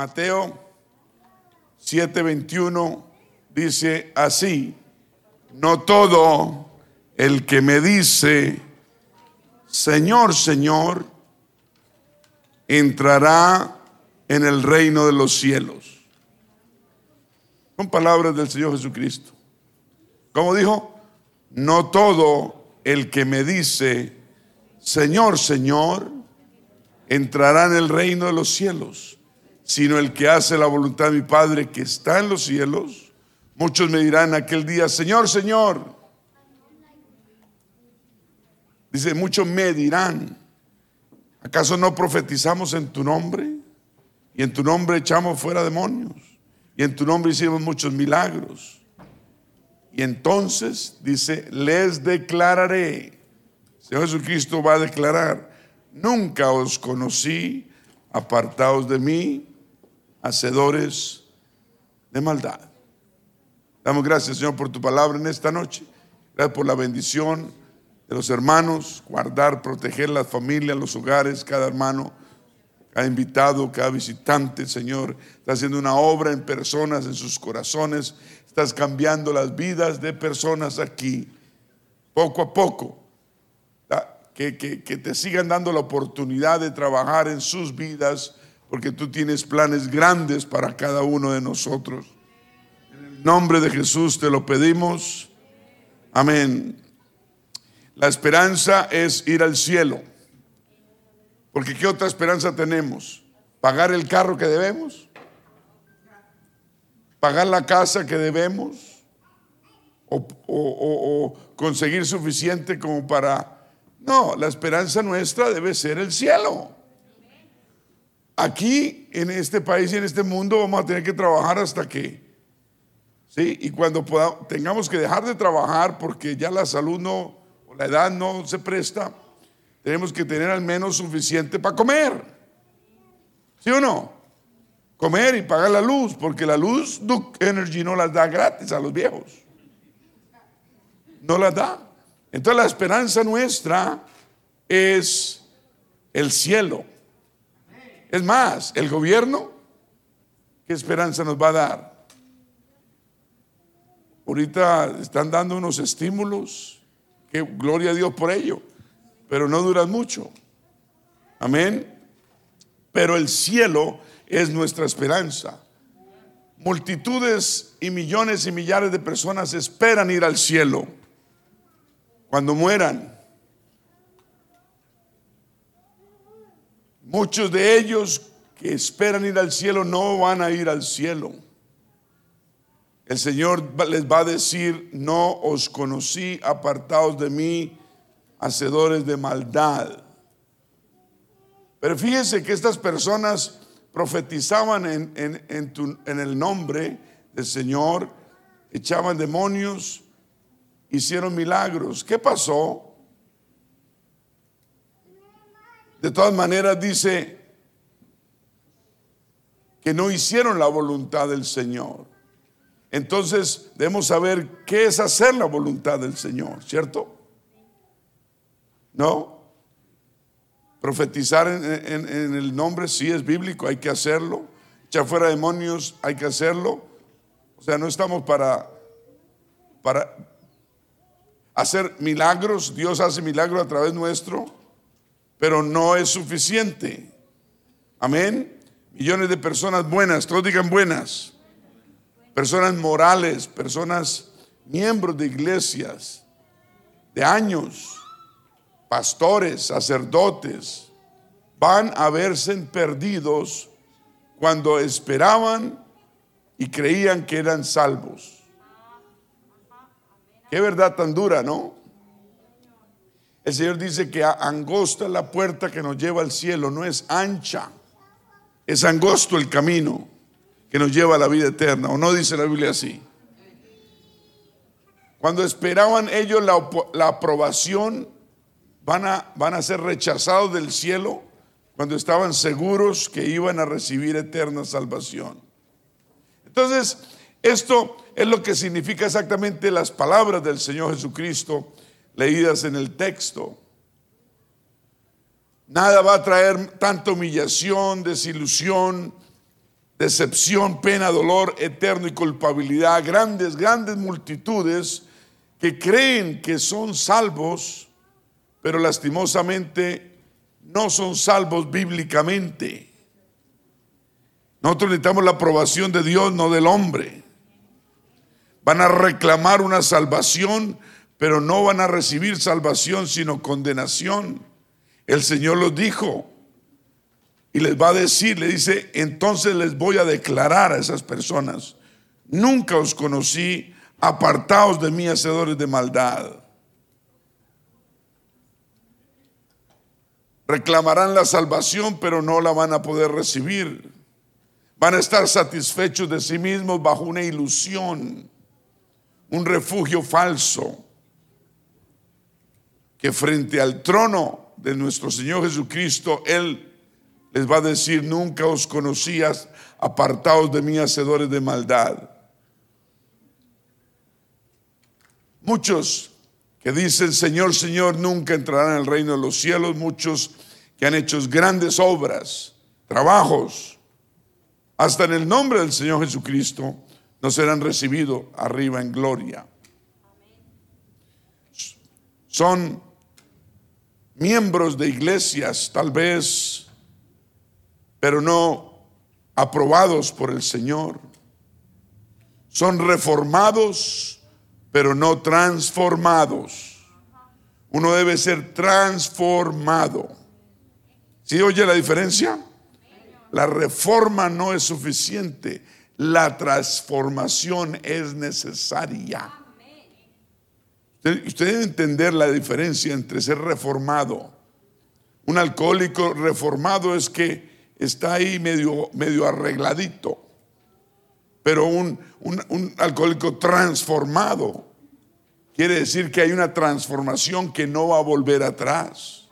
Mateo 7:21 dice así, no todo el que me dice, Señor, Señor, entrará en el reino de los cielos. Son palabras del Señor Jesucristo. Como dijo, no todo el que me dice, Señor, Señor, entrará en el reino de los cielos, sino el que hace la voluntad de mi Padre que está en los cielos. Muchos me dirán aquel día, Señor, Señor. Dice, muchos me dirán, ¿acaso no profetizamos en tu nombre? Y en tu nombre echamos fuera demonios. Y en tu nombre hicimos muchos milagros. Y entonces dice, les declararé. Señor Jesucristo va a declarar, nunca os conocí, apartados de mí, hacedores de maldad. Damos gracias, Señor, por tu palabra en esta noche. Gracias por la bendición de los hermanos, guardar, proteger las familias, los hogares, cada hermano, cada invitado, cada visitante, Señor. Está haciendo una obra en personas, en sus corazones. Estás cambiando las vidas de personas aquí, poco a poco que, te sigan dando la oportunidad de trabajar en sus vidas, porque tú tienes planes grandes para cada uno de nosotros. En el nombre de Jesús te lo pedimos. Amén. La esperanza es ir al cielo. Porque ¿qué otra esperanza tenemos? ¿Pagar el carro que debemos? ¿Pagar la casa que debemos? ¿O, o conseguir suficiente como para no, la esperanza nuestra debe ser el cielo. Aquí, en este país y en este mundo, vamos a tener que trabajar hasta que, ¿sí? Y cuando tengamos que dejar de trabajar porque ya la salud no, o la edad no se presta, tenemos que tener al menos suficiente para comer. ¿Sí o no? Comer y pagar la luz, porque la luz Duke Energy no las da gratis a los viejos. No las da. Entonces la esperanza nuestra es el cielo. Es más, el gobierno, ¿qué esperanza nos va a dar? Ahorita están dando unos estímulos, que gloria a Dios por ello, pero no duran mucho. Amén. Pero el cielo es nuestra esperanza. Multitudes y millones y millares de personas esperan ir al cielo cuando mueran. Muchos de ellos que esperan ir al cielo no van a ir al cielo. El Señor les va a decir, no os conocí, apartados de mí, hacedores de maldad. Pero fíjense que estas personas profetizaban en, en el nombre del Señor, echaban demonios, hicieron milagros. ¿Qué pasó? De todas maneras dice que no hicieron la voluntad del Señor. Entonces debemos saber qué es hacer la voluntad del Señor, ¿cierto? ¿No? Profetizar en, el nombre sí es bíblico, hay que hacerlo. Echar fuera demonios, hay que hacerlo. O sea, no estamos para, para, hacer milagros, Dios hace milagros a través nuestro, pero no es suficiente. Amén. Millones de personas buenas, todos digan buenas. Personas morales, personas miembros de iglesias de años, pastores, sacerdotes, van a verse perdidos cuando esperaban y creían que eran salvos. Qué verdad tan dura, ¿no? El Señor dice que angosta la puerta que nos lleva al cielo, no es ancha, es angosto el camino que nos lleva a la vida eterna, o no dice la Biblia así. Cuando esperaban ellos la, aprobación, van a, van a ser rechazados del cielo cuando estaban seguros que iban a recibir eterna salvación. Entonces, esto es lo que significa exactamente las palabras del Señor Jesucristo leídas en el texto. Nada va a traer tanta humillación, desilusión, decepción, pena, dolor eterno y culpabilidad. Grandes, grandes multitudes que creen que son salvos, pero lastimosamente no son salvos bíblicamente. Nosotros necesitamos la aprobación de Dios, no del hombre. Van a reclamar una salvación, pero no van a recibir salvación, sino condenación. El Señor los dijo y les va a decir, le dice, entonces les voy a declarar a esas personas, nunca os conocí, apartaos de mí, hacedores de maldad. Reclamarán la salvación, pero no la van a poder recibir. Van a estar satisfechos de sí mismos bajo una ilusión, un refugio falso, que frente al trono de nuestro Señor Jesucristo, Él les va a decir, nunca os conocías, apartados de mí, hacedores de maldad. Muchos que dicen, Señor, Señor, nunca entrarán en el reino de los cielos. Muchos que han hecho grandes obras, trabajos, hasta en el nombre del Señor Jesucristo, no serán recibidos arriba en gloria. Son miembros de iglesias, tal vez, pero no aprobados por el Señor. Son reformados pero no transformados. Uno debe ser transformado. ¿Sí oye la diferencia? La reforma no es suficiente, la transformación es necesaria. Usted, debe entender la diferencia entre ser reformado. Un alcohólico reformado es que está ahí medio, medio arregladito pero un, alcohólico transformado quiere decir que hay una transformación que no va a volver atrás.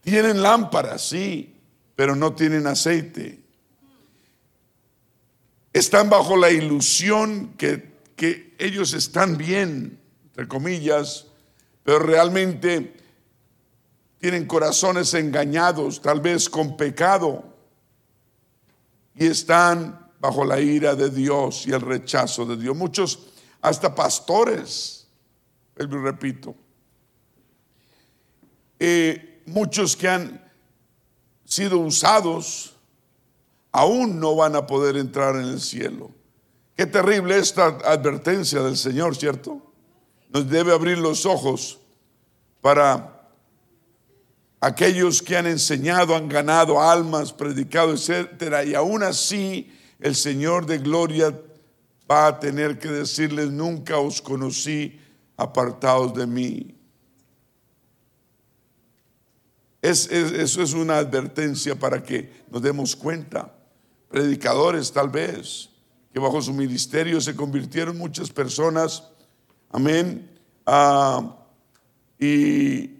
Tienen lámparas, sí, pero no tienen aceite. Están bajo la ilusión que, que ellos están bien, entre comillas, pero realmente tienen corazones engañados, tal vez con pecado, y están bajo la ira de Dios y el rechazo de Dios. Muchos, hasta pastores, repito, eh, muchos que han sido usados, aún no van a poder entrar en el cielo. Qué terrible esta advertencia del Señor, ¿cierto? Nos debe abrir los ojos para aquellos que han enseñado, han ganado almas, predicado, etcétera, y aún así el Señor de gloria va a tener que decirles, nunca os conocí apartados de mí. eso es una advertencia para que nos demos cuenta. Predicadores tal vez, que bajo su ministerio se convirtieron muchas personas, amén, ah, y,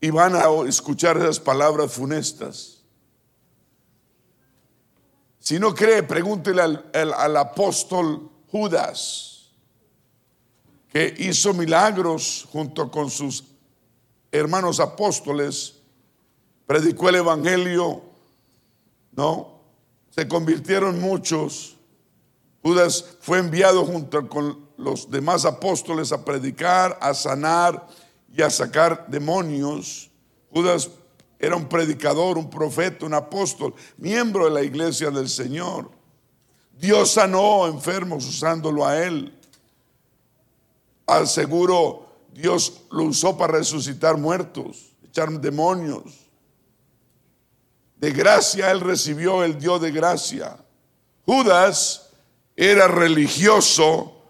y van a escuchar esas palabras funestas. Si no cree, pregúntele al, apóstol Judas, que hizo milagros junto con sus hermanos apóstoles, predicó el Evangelio, ¿no? Se convirtieron muchos. Judas fue enviado junto con los demás apóstoles a predicar, a sanar y a sacar demonios. Judas era un predicador, un profeta, un apóstol, miembro de la iglesia del Señor. Dios sanó enfermos usándolo a él. Al seguro Dios lo usó para resucitar muertos, echar demonios. De gracia él recibió el Dios de gracia. Judas era religioso,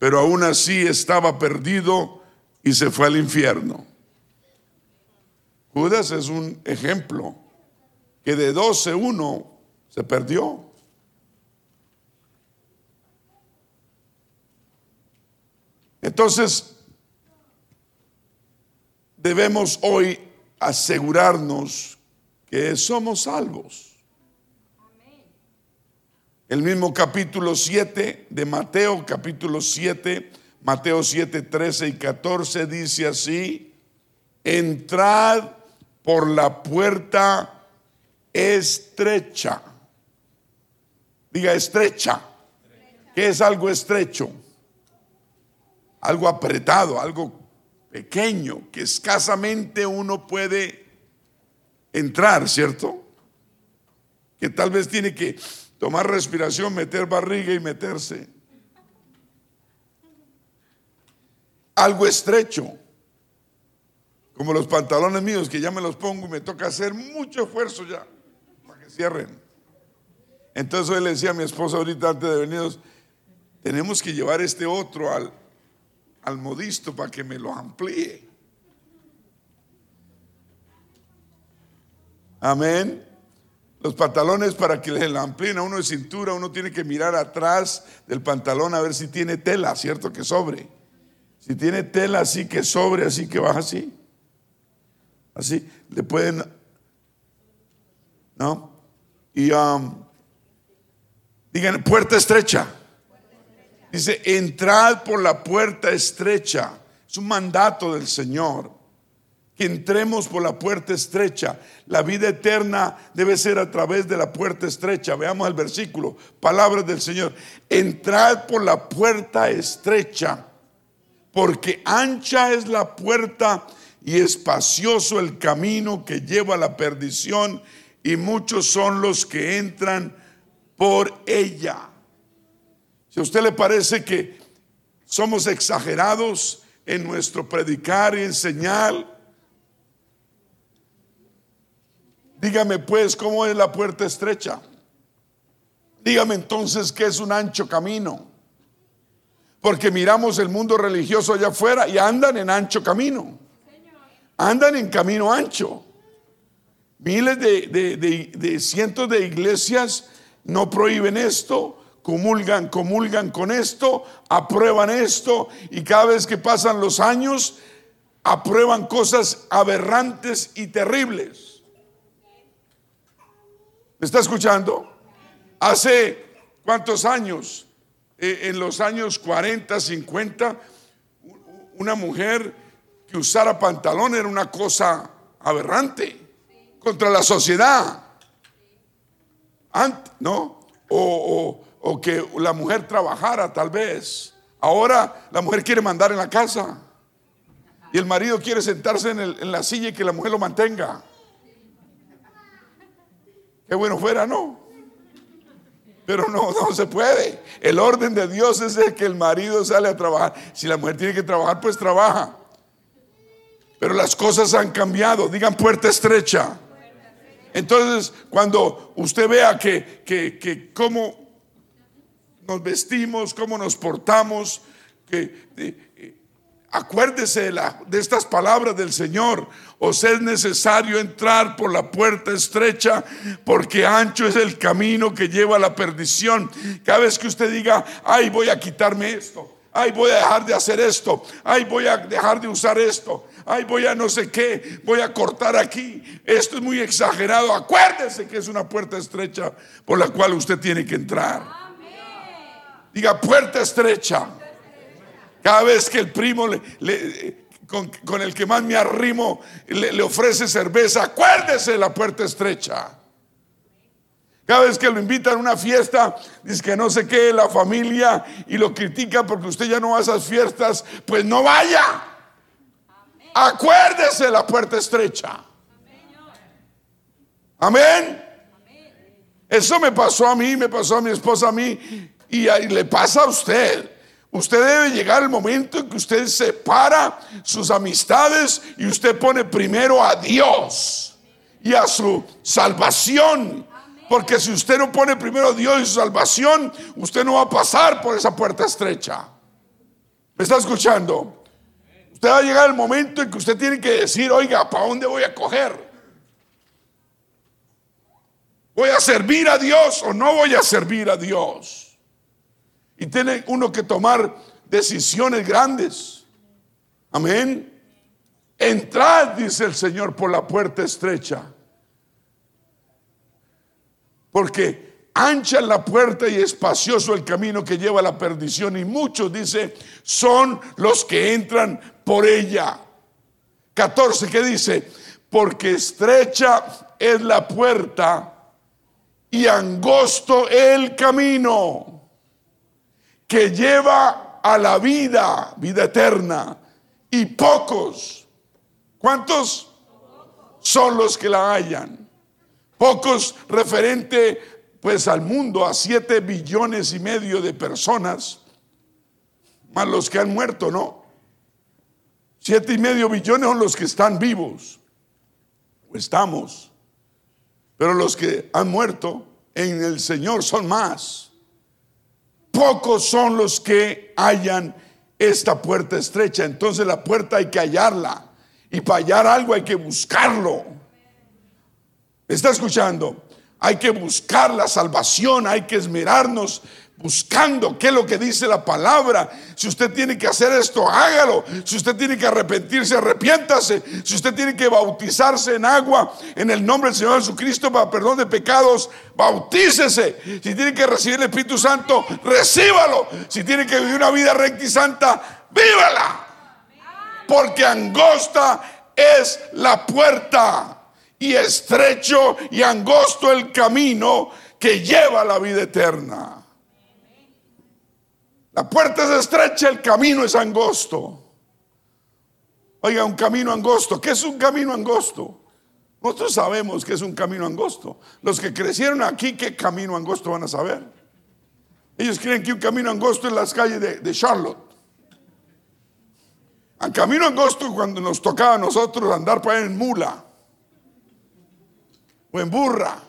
pero aún así estaba perdido y se fue al infierno. Judas es un ejemplo que de 12 uno se perdió. Entonces, debemos hoy asegurarnos que somos salvos. El mismo capítulo 7 de Mateo, capítulo 7, Mateo 7, 13 y 14 dice así, entrad por la puerta estrecha. Diga estrecha. ¿Qué es algo estrecho? Algo apretado, algo pequeño, que escasamente uno puede entrar, ¿cierto? Que tal vez tiene que tomar respiración, meter barriga y meterse. Algo estrecho, como los pantalones míos, que ya me los pongo y me toca hacer mucho esfuerzo ya para que cierren. Entonces hoy le decía a mi esposa ahorita antes de venir, tenemos que llevar este otro al, al modisto para que me lo amplíe. Amén. Los pantalones para que le amplíen a uno de cintura, uno tiene que mirar atrás del pantalón a ver si tiene tela, ¿cierto? Que sobre. Si tiene tela así que sobre, así que baja así. Así, le pueden... ¿No? Y um, digan, puerta estrecha. Dice, entrad por la puerta estrecha. Es un mandato del Señor que entremos por la puerta estrecha. La vida eterna debe ser a través de la puerta estrecha. Veamos el versículo, palabras del Señor. Entrad por la puerta estrecha, porque ancha es la puerta y espacioso el camino que lleva a la perdición, y muchos son los que entran por ella. Si a usted le parece que somos exagerados en nuestro predicar y enseñar, Dígame pues cómo es la puerta estrecha. Dígame entonces qué es un ancho camino. Porque miramos el mundo religioso allá afuera y andan en ancho camino. Andan en camino ancho. Miles de, de cientos de iglesias no prohíben esto, comulgan, comulgan con esto, aprueban esto y cada vez que pasan los años aprueban cosas aberrantes y terribles. ¿Me está escuchando? Hace cuántos años, eh, en los años 40, 50, una mujer que usara pantalón era una cosa aberrante contra la sociedad. ¿No? O, que la mujer trabajara tal vez. Ahora la mujer quiere mandar en la casa. Y el marido quiere sentarse en, en la silla y que la mujer lo mantenga. Qué bueno fuera, no. Pero no, no se puede. El orden de Dios es el que el marido sale a trabajar. Si la mujer tiene que trabajar, pues trabaja. Pero las cosas han cambiado. Digan puerta estrecha. Entonces, cuando usted vea que, que, que cómo nos vestimos, cómo nos portamos, que Acuérdese de, estas palabras del Señor. Os es necesario entrar por la puerta estrecha, porque ancho es el camino que lleva a la perdición. Cada vez que usted diga, ay, voy a quitarme esto, ay, voy a dejar de hacer esto, ay, voy a dejar de usar esto, ay, voy a no sé qué, voy a cortar aquí, esto es muy exagerado. Acuérdese que es una puerta estrecha por la cual usted tiene que entrar. Diga, puerta estrecha. Cada vez que el primo con, el que más me arrimo le, ofrece cerveza, acuérdese de la puerta estrecha. Cada vez que lo invitan a una fiesta, dice que no sé qué, la familia, y lo critica porque usted ya no va a esas fiestas, pues no vaya. Acuérdese de la puerta estrecha. Amén. Eso me pasó a mí, me pasó a mi esposa a mí, y le pasa a usted. Usted debe llegar al momento en que usted separa sus amistades y usted pone primero a Dios y a su salvación. Porque si usted no pone primero a Dios y su salvación, usted no va a pasar por esa puerta estrecha. ¿Me está escuchando? Usted va a llegar al momento en que usted tiene que decir, oiga, ¿para dónde voy a coger? ¿Voy a servir a Dios o no voy a servir a Dios? Y tiene uno que tomar decisiones grandes. Amén. Entrad, dice el Señor, por la puerta estrecha. Porque ancha la puerta y espacioso el camino que lleva a la perdición. Y muchos, dice, son los que entran por ella. 14, que dice, porque estrecha es la puerta y angosto el camino que lleva a la vida, vida eterna. Y pocos, ¿cuántos? Son los que la hallan. Pocos referente pues al mundo, a siete billones y medio de personas, más los que han muerto, ¿no? Siete y medio billones son los que están vivos, o estamos, pero los que han muerto en el Señor son más. Pocos son los que hallan esta puerta estrecha, entonces la puerta hay que hallarla, y para hallar algo hay que buscarlo. ¿Está escuchando? Hay que buscar la salvación, hay que esmerarnos buscando qué es lo que dice la palabra. Si usted tiene que hacer esto, hágalo. Si usted tiene que arrepentirse, arrepiéntase. Si usted tiene que bautizarse en agua en el nombre del Señor Jesucristo para perdón de pecados, bautícese. Si tiene que recibir el Espíritu Santo, recíbalo. Si tiene que vivir una vida recta y santa, vívala. Porque angosta es la puerta y estrecho y angosto el camino que lleva a la vida eterna. La puerta es estrecha, el camino es angosto. Oiga, un camino angosto. ¿Qué es un camino angosto? Nosotros sabemos que es un camino angosto. Los que crecieron aquí, ¿qué camino angosto van a saber? Ellos creen que un camino angosto es las calles de, de Charlotte. Un camino angosto cuando nos tocaba a nosotros andar para en mula o en burra.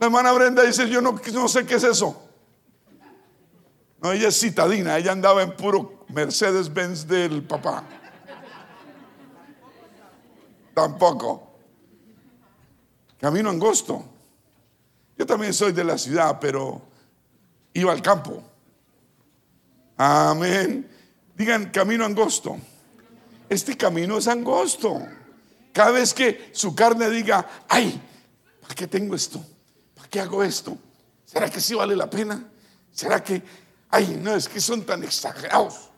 La hermana Brenda dice, yo no, no sé qué es eso. No, ella es citadina, ella andaba en puro Mercedes Benz del papá. Tampoco. Camino angosto. Yo también soy de la ciudad, pero iba al campo. Amén. Digan camino angosto. Este camino es angosto. Cada vez que su carne diga, ay, ¿Para qué tengo esto? ¿Para qué hago esto? ¿Será que sí vale la pena? ¿Será que, ay, no, es que son tan exagerados?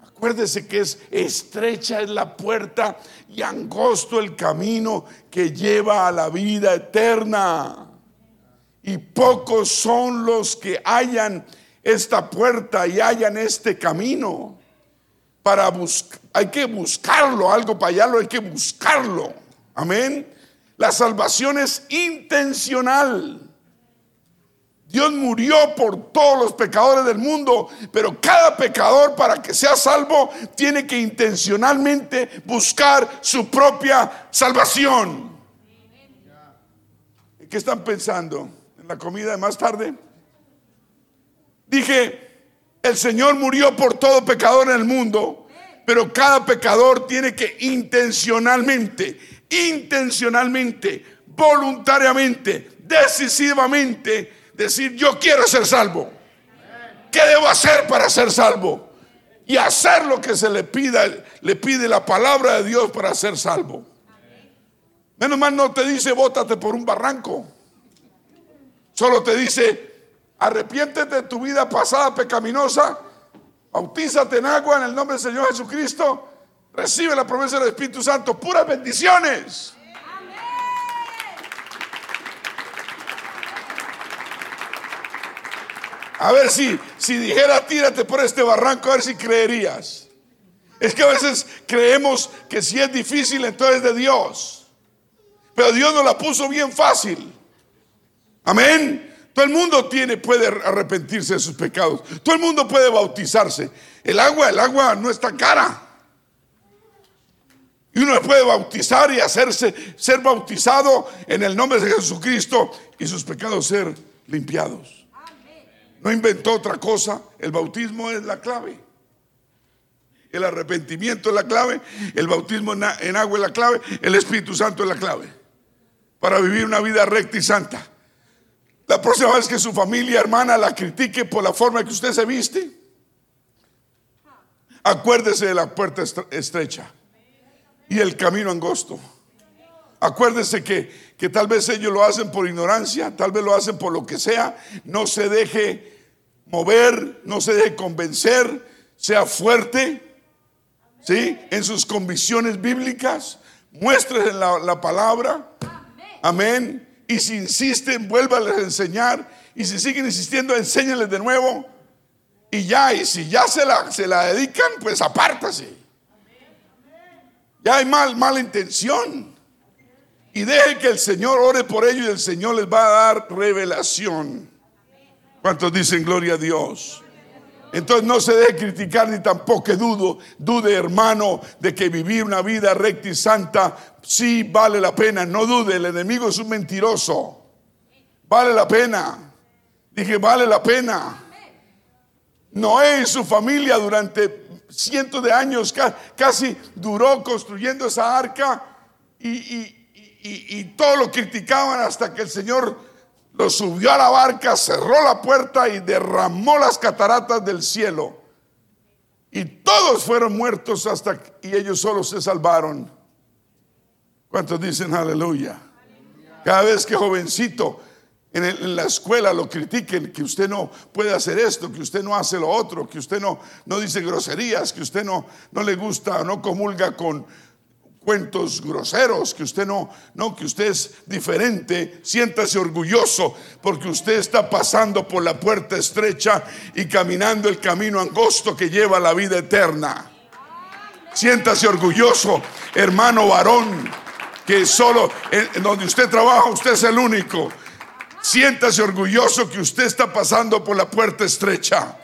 Acuérdese que es estrecha es la puerta y angosto el camino que lleva a la vida eterna. Y pocos son los que hallan esta puerta y hallan este camino. Para buscar, hay que buscarlo, algo para hallarlo, hay que buscarlo. Amén. La salvación es intencional. Dios murió por todos los pecadores del mundo, pero cada pecador para que sea salvo tiene que intencionalmente buscar su propia salvación. ¿Qué están pensando? ¿En la comida de más tarde? Dije, el Señor murió por todo pecador en el mundo, pero cada pecador tiene que intencionalmente intencionalmente, voluntariamente, decisivamente, decir, yo quiero ser salvo. ¿Qué debo hacer para ser salvo? Y hacer lo que se le pida, le pide la palabra de Dios para ser salvo. Menos mal no te dice, bótate por un barranco. Solo te dice, arrepiéntete de tu vida pasada pecaminosa, bautízate en agua en el nombre del Señor Jesucristo Recibe la promesa del Espíritu Santo, puras bendiciones. A ver si, si dijera tírate por este barranco, a ver si creerías. Es que a veces creemos que si es difícil, entonces es de Dios. Pero Dios nos la puso bien fácil. Amén. Todo el mundo tiene, puede arrepentirse de sus pecados. Todo el mundo puede bautizarse. El agua, el agua no está cara. Y uno puede bautizar y hacerse, ser bautizado en el nombre de Jesucristo y sus pecados ser limpiados. No inventó otra cosa. El bautismo es la clave. El arrepentimiento es la clave. El bautismo en agua es la clave. El Espíritu Santo es la clave. Para vivir una vida recta y santa. La próxima vez que su familia hermana la critique por la forma que usted se viste, acuérdese de la puerta estrecha y el camino angosto. Acuérdese que, que tal vez ellos lo hacen por ignorancia, tal vez lo hacen por lo que sea. No se deje mover, no se deje convencer, sea fuerte, ¿sí? En sus convicciones bíblicas, muestre la, la palabra Amén. Y si insisten, vuélvales a enseñar. Y si siguen insistiendo, enséñales de nuevo. Y ya, y si ya se la, se la dedican, pues apártase. Ya hay mal, mala intención. Y deje que el Señor ore por ellos y el Señor les va a dar revelación. ¿Cuántos dicen gloria a Dios? Entonces no se deje criticar ni tampoco dudo, dude hermano de que vivir una vida recta y santa sí vale la pena. No dude, el enemigo es un mentiroso. Vale la pena. Dije, vale la pena. Noé y su familia durante cientos de años casi duró construyendo esa arca y todos lo criticaban hasta que el Señor lo subió a la barca, cerró la puerta y derramó las cataratas del cielo. Y todos fueron muertos hasta y ellos solo se salvaron. ¿Cuántos dicen aleluya? Cada vez que jovencito en, la escuela lo critiquen, que usted no puede hacer esto, que usted no hace lo otro, que usted no, no dice groserías, que usted no, no le gusta, no comulga con, cuentos groseros, que usted no, no, que usted es diferente, siéntase orgulloso porque usted está pasando por la puerta estrecha y caminando el camino angosto que lleva a la vida eterna. Siéntase orgulloso, hermano varón, que solo en donde usted trabaja, usted es el único. Siéntase orgulloso que usted está pasando por la puerta estrecha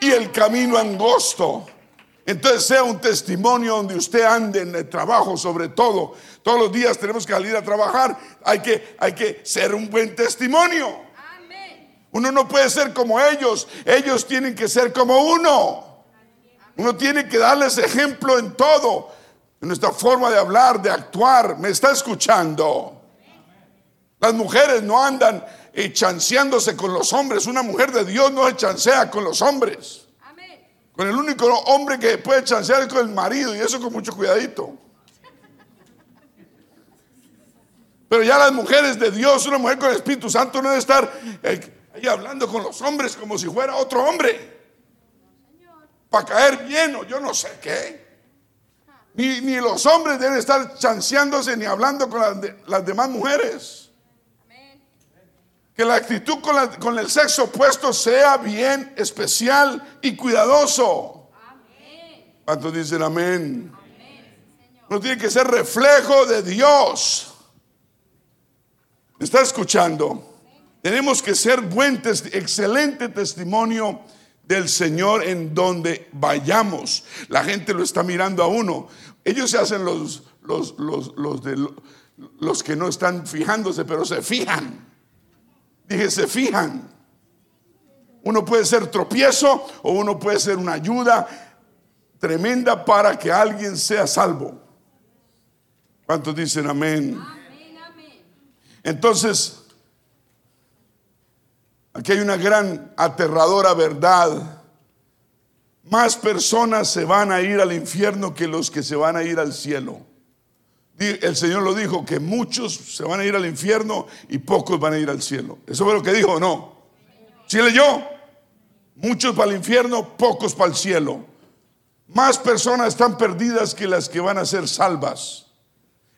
y el camino angosto. Entonces sea un testimonio donde usted ande en el trabajo sobre todo. Todos los días tenemos que salir a trabajar. Hay que, hay que ser un buen testimonio. Uno no puede ser como ellos. Ellos tienen que ser como uno. Uno tiene que darles ejemplo en todo. En nuestra forma de hablar, de actuar. ¿Me está escuchando? Las mujeres no andan eh, chanceándose con los hombres. Una mujer de Dios no se chancea con los hombres. Con el único hombre que puede chancear es con el marido y eso con mucho cuidadito. Pero ya las mujeres de Dios, una mujer con el Espíritu Santo no debe estar eh, ahí hablando con los hombres como si fuera otro hombre. Para caer bien o yo no sé qué. Ni, ni, los hombres deben estar chanceándose ni hablando con las, las demás mujeres. Que la actitud con, el sexo opuesto sea bien especial y cuidadoso. ¿Cuántos dicen amén? No tiene que ser reflejo de Dios. ¿Me está escuchando? Tenemos que ser buen, excelente testimonio del Señor en donde vayamos. La gente lo está mirando a uno. Ellos se hacen los, los, los, de, los que no están fijándose, pero se fijan. Dije, se fijan. Uno puede ser tropiezo o uno puede ser una ayuda tremenda para que alguien sea salvo. ¿Cuántos dicen amén? Entonces, aquí hay una gran aterradora verdad. Más personas se van a ir al infierno que los que se van a ir al cielo. El Señor lo dijo, que muchos se van a ir al infierno y pocos van a ir al cielo. ¿Eso fue lo que dijo o no? ¿Sí leyó? Muchos para el infierno, pocos para el cielo. Más personas están perdidas que las que van a ser salvas.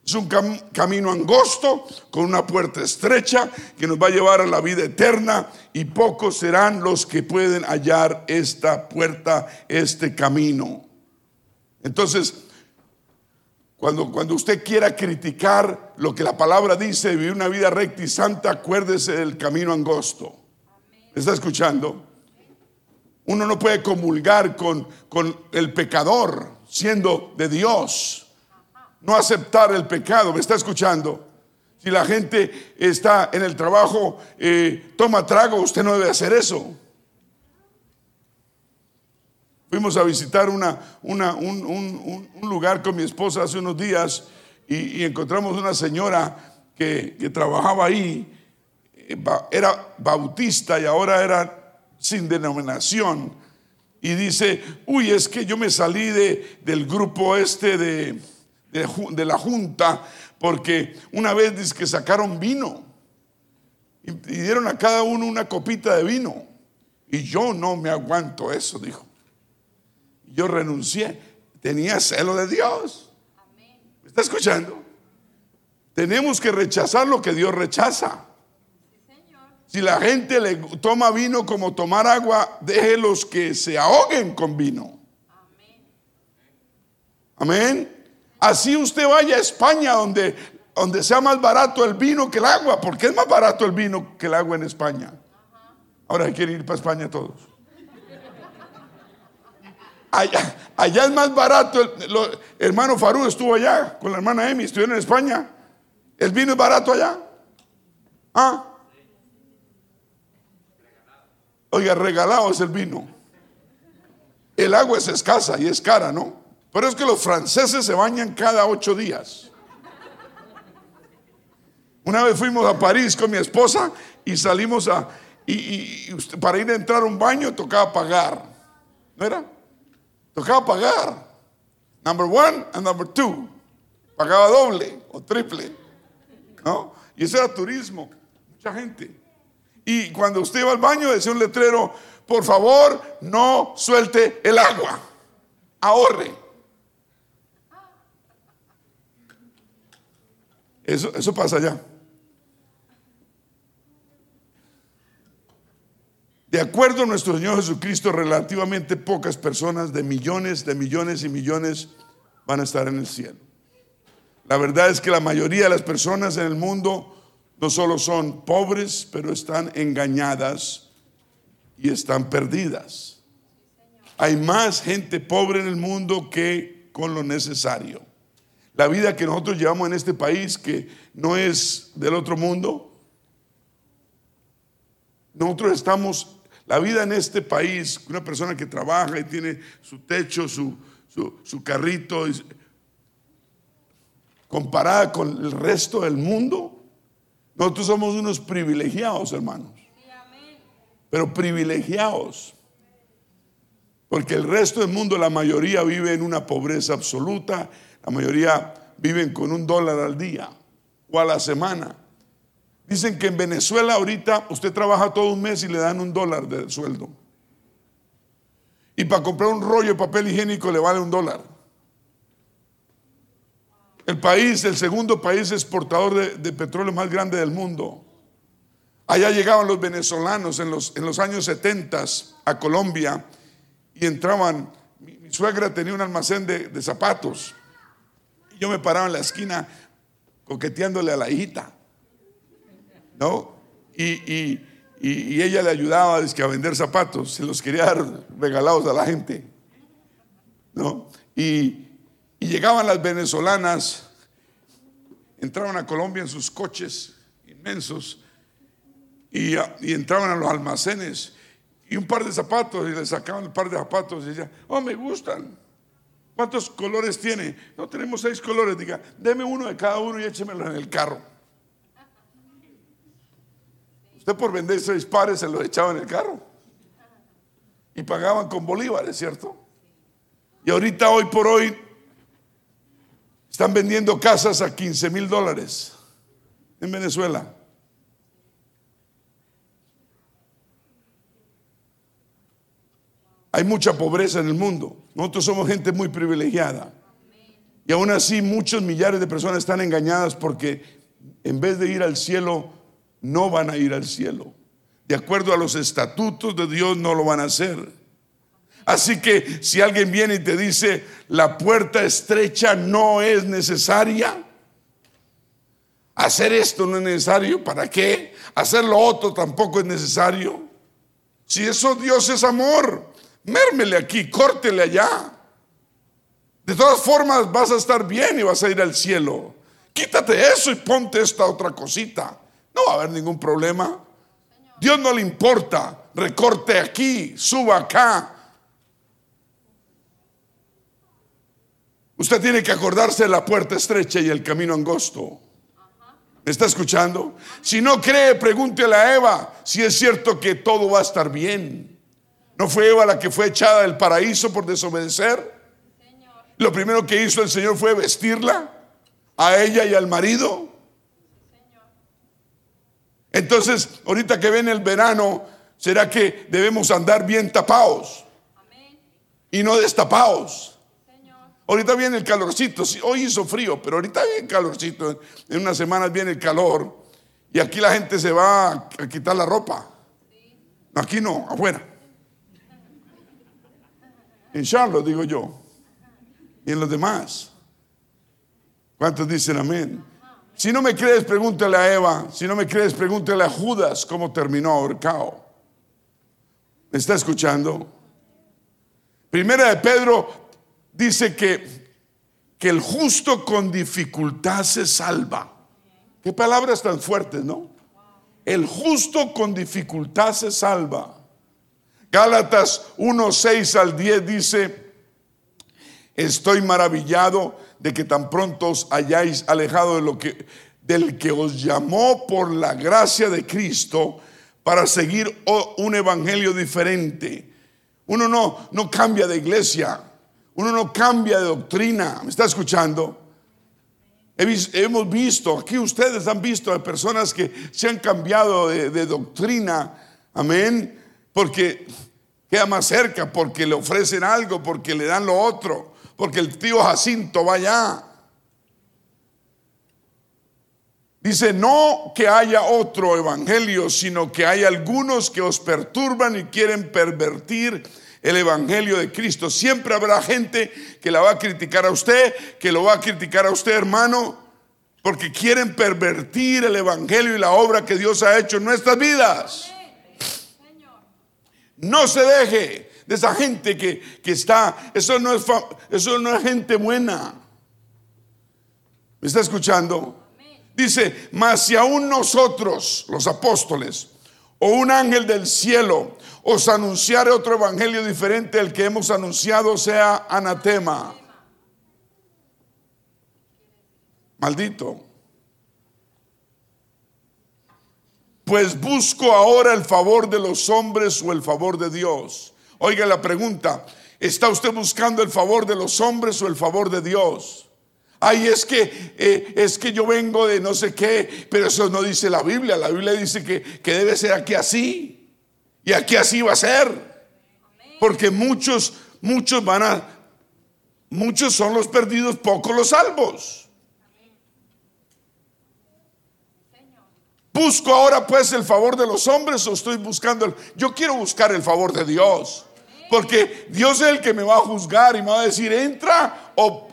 Es un camino angosto con una puerta estrecha que nos va a llevar a la vida eterna y pocos serán los que pueden hallar esta puerta, este camino. Entonces, cuando, cuando usted quiera criticar lo que la palabra dice, vivir una vida recta y santa, acuérdese del camino angosto. está escuchando? Uno no puede comulgar con, con el pecador siendo de Dios. No aceptar el pecado. ¿Me está escuchando? Si la gente está en el trabajo, eh, toma trago, usted no debe hacer eso. Fuimos a visitar una, un, lugar con mi esposa hace unos días y, encontramos una señora que, trabajaba ahí, eh, era bautista y ahora era sin denominación. Y dice, uy, es que yo me salí de, del grupo este de, de, la junta porque una vez dice que sacaron vino y dieron a cada uno una copita de vino. Y yo no me aguanto eso, dijo yo renuncié. Tenía celo de Dios. ¿Me está escuchando? Tenemos que rechazar lo que Dios rechaza. Si la gente le toma vino como tomar agua, déjelos que se ahoguen con vino. Amén. Así usted vaya a España donde, donde sea más barato el vino que el agua, porque es más barato el vino que el agua en España. Ahora quieren ir para España todos. Allá, allá es más barato. El, hermano Farú estuvo allá con la hermana Emi, estuvieron en España. ¿El vino es barato allá? ¿Ah? Oiga, regalado es el vino. El agua es escasa y es cara, ¿no? Pero es que los franceses se bañan cada ocho días. Una vez fuimos a París con mi esposa y salimos a... Y, para ir a entrar a un baño tocaba pagar. ¿No era? Tocaba pagar. Number one and number two. Pagaba doble o triple. ¿No? Y eso era turismo. Mucha gente. Y cuando usted va al baño decía un letrero, por favor, no suelte el agua. Ahorre. Eso, eso pasa allá. De acuerdo a nuestro Señor Jesucristo, relativamente pocas personas de millones, de millones y millones van a estar en el cielo. La verdad es que la mayoría de las personas en el mundo no solo son pobres, pero están engañadas y están perdidas. Hay más gente pobre en el mundo que con lo necesario. La vida que nosotros llevamos en este país, que no es del otro mundo, nosotros estamos la vida en este país, una persona que trabaja y tiene su techo, su, su, carrito, comparada con el resto del mundo, nosotros somos unos privilegiados, hermanos. Pero privilegiados. Porque el resto del mundo, la mayoría vive en una pobreza absoluta, la mayoría viven con un dólar al día o a la semana. Dicen que en Venezuela ahorita usted trabaja todo un mes y le dan un dólar de sueldo. Y para comprar un rollo de papel higiénico le vale un dólar. El país, el segundo país exportador de, petróleo más grande del mundo. Allá llegaban los venezolanos en los, en los años 70 a Colombia y entraban. Mi, suegra tenía un almacén de, de zapatos. Y yo me paraba en la esquina coqueteándole a la hijita. ¿No? Y, ella le ayudaba a vender zapatos, se los quería dar regalados a la gente, ¿no? Y, llegaban las venezolanas, entraban a Colombia en sus coches inmensos y, entraban a los almacenes y un par de zapatos y le sacaban un par de zapatos y decían, oh, me gustan. ¿Cuántos colores tiene? No, tenemos seis colores. Diga, deme uno de cada uno y échemelo en el carro por vender seis pares se los echaba en el carro. Y pagaban con bolívares, ¿cierto? Y ahorita, hoy por hoy, están vendiendo casas a 15 mil dólares en Venezuela. Hay mucha pobreza en el mundo. Nosotros somos gente muy privilegiada. Y aún así muchos millares de personas están engañadas porque en vez de ir al cielo no van a ir al cielo. De acuerdo a los estatutos de Dios no lo van a hacer. Así que si alguien viene y te dice, la puerta estrecha no es necesaria, hacer esto no es necesario, ¿para qué? Hacer lo otro tampoco es necesario. Si eso Dios es amor, mérmele aquí, córtele allá. De todas formas vas a estar bien y vas a ir al cielo. Quítate eso y ponte esta otra cosita. No va a haber ningún problema. Dios no le importa. Recorte aquí, suba acá. Usted tiene que acordarse de la puerta estrecha y el camino angosto. ¿Me está escuchando? Si no cree, pregúntele a Eva si es cierto que todo va a estar bien. ¿No fue Eva la que fue echada del paraíso por desobedecer? Lo primero que hizo el Señor fue vestirla a ella y al marido. Entonces, ahorita que viene el verano, ¿será que debemos andar bien tapados? Y no destapados. Ahorita viene el calorcito, hoy hizo frío, pero ahorita viene el calorcito, en unas semanas viene el calor y aquí la gente se va a quitar la ropa. Aquí no, afuera. En Charlotte, digo yo. Y en los demás. ¿Cuántos dicen amén? Si no me crees, pregúntale a Eva. Si no me crees, pregúntale a Judas cómo terminó ahorcado. ¿Me está escuchando? Primera de Pedro dice que, que el justo con dificultad se salva. Qué palabras tan fuertes, ¿no? El justo con dificultad se salva. Gálatas 1, 6 al 10 dice, estoy maravillado de que tan pronto os hayáis alejado de lo que, del que os llamó por la gracia de Cristo para seguir un evangelio diferente. Uno no, no cambia de iglesia, uno no cambia de doctrina. ¿Me está escuchando? Hemos visto, aquí ustedes han visto a personas que se han cambiado de, de doctrina, amén, porque queda más cerca, porque le ofrecen algo, porque le dan lo otro porque el tío Jacinto va allá. Dice, no que haya otro evangelio, sino que hay algunos que os perturban y quieren pervertir el evangelio de Cristo. Siempre habrá gente que la va a criticar a usted, que lo va a criticar a usted, hermano, porque quieren pervertir el evangelio y la obra que Dios ha hecho en nuestras vidas. No se deje de esa gente que, está, eso no, es, eso no es gente buena. ¿Me está escuchando? Dice, mas si aún nosotros, los apóstoles, o un ángel del cielo, os anunciare otro evangelio diferente al que hemos anunciado, sea anatema. Maldito. Pues busco ahora el favor de los hombres o el favor de Dios. Oiga la pregunta, ¿está usted buscando el favor de los hombres o el favor de Dios? Ay, es que, eh, es que yo vengo de no sé qué, pero eso no dice la Biblia. La Biblia dice que, que debe ser aquí así. Y aquí así va a ser. Porque muchos, muchos van a, muchos son los perdidos, pocos los salvos. ¿Busco ahora pues el favor de los hombres o estoy buscando el... Yo quiero buscar el favor de Dios. Porque Dios es el que me va a juzgar y me va a decir, entra o,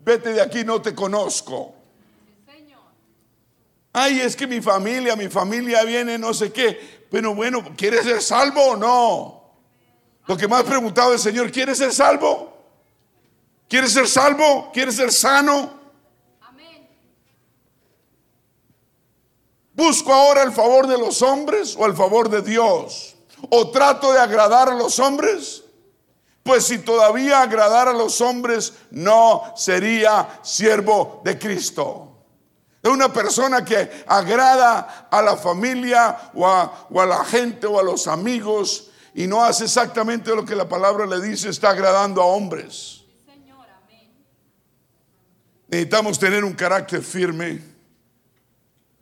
vete de aquí, no te conozco. Ay, es que mi familia, mi familia viene, no sé qué. Pero bueno, ¿quieres ser salvo o no? Lo que ha preguntado el Señor, ¿quieres ser salvo? ¿Quieres ser salvo? ¿Quieres ser sano? ¿Busco ahora el favor de los hombres o el favor de Dios? ¿O trato de agradar a los hombres? Pues si todavía agradar a los hombres, no sería siervo de Cristo. Es una persona que agrada a la familia o a, la gente o a los amigos y no hace exactamente lo que la palabra le dice, está agradando a hombres. Necesitamos tener un carácter firme.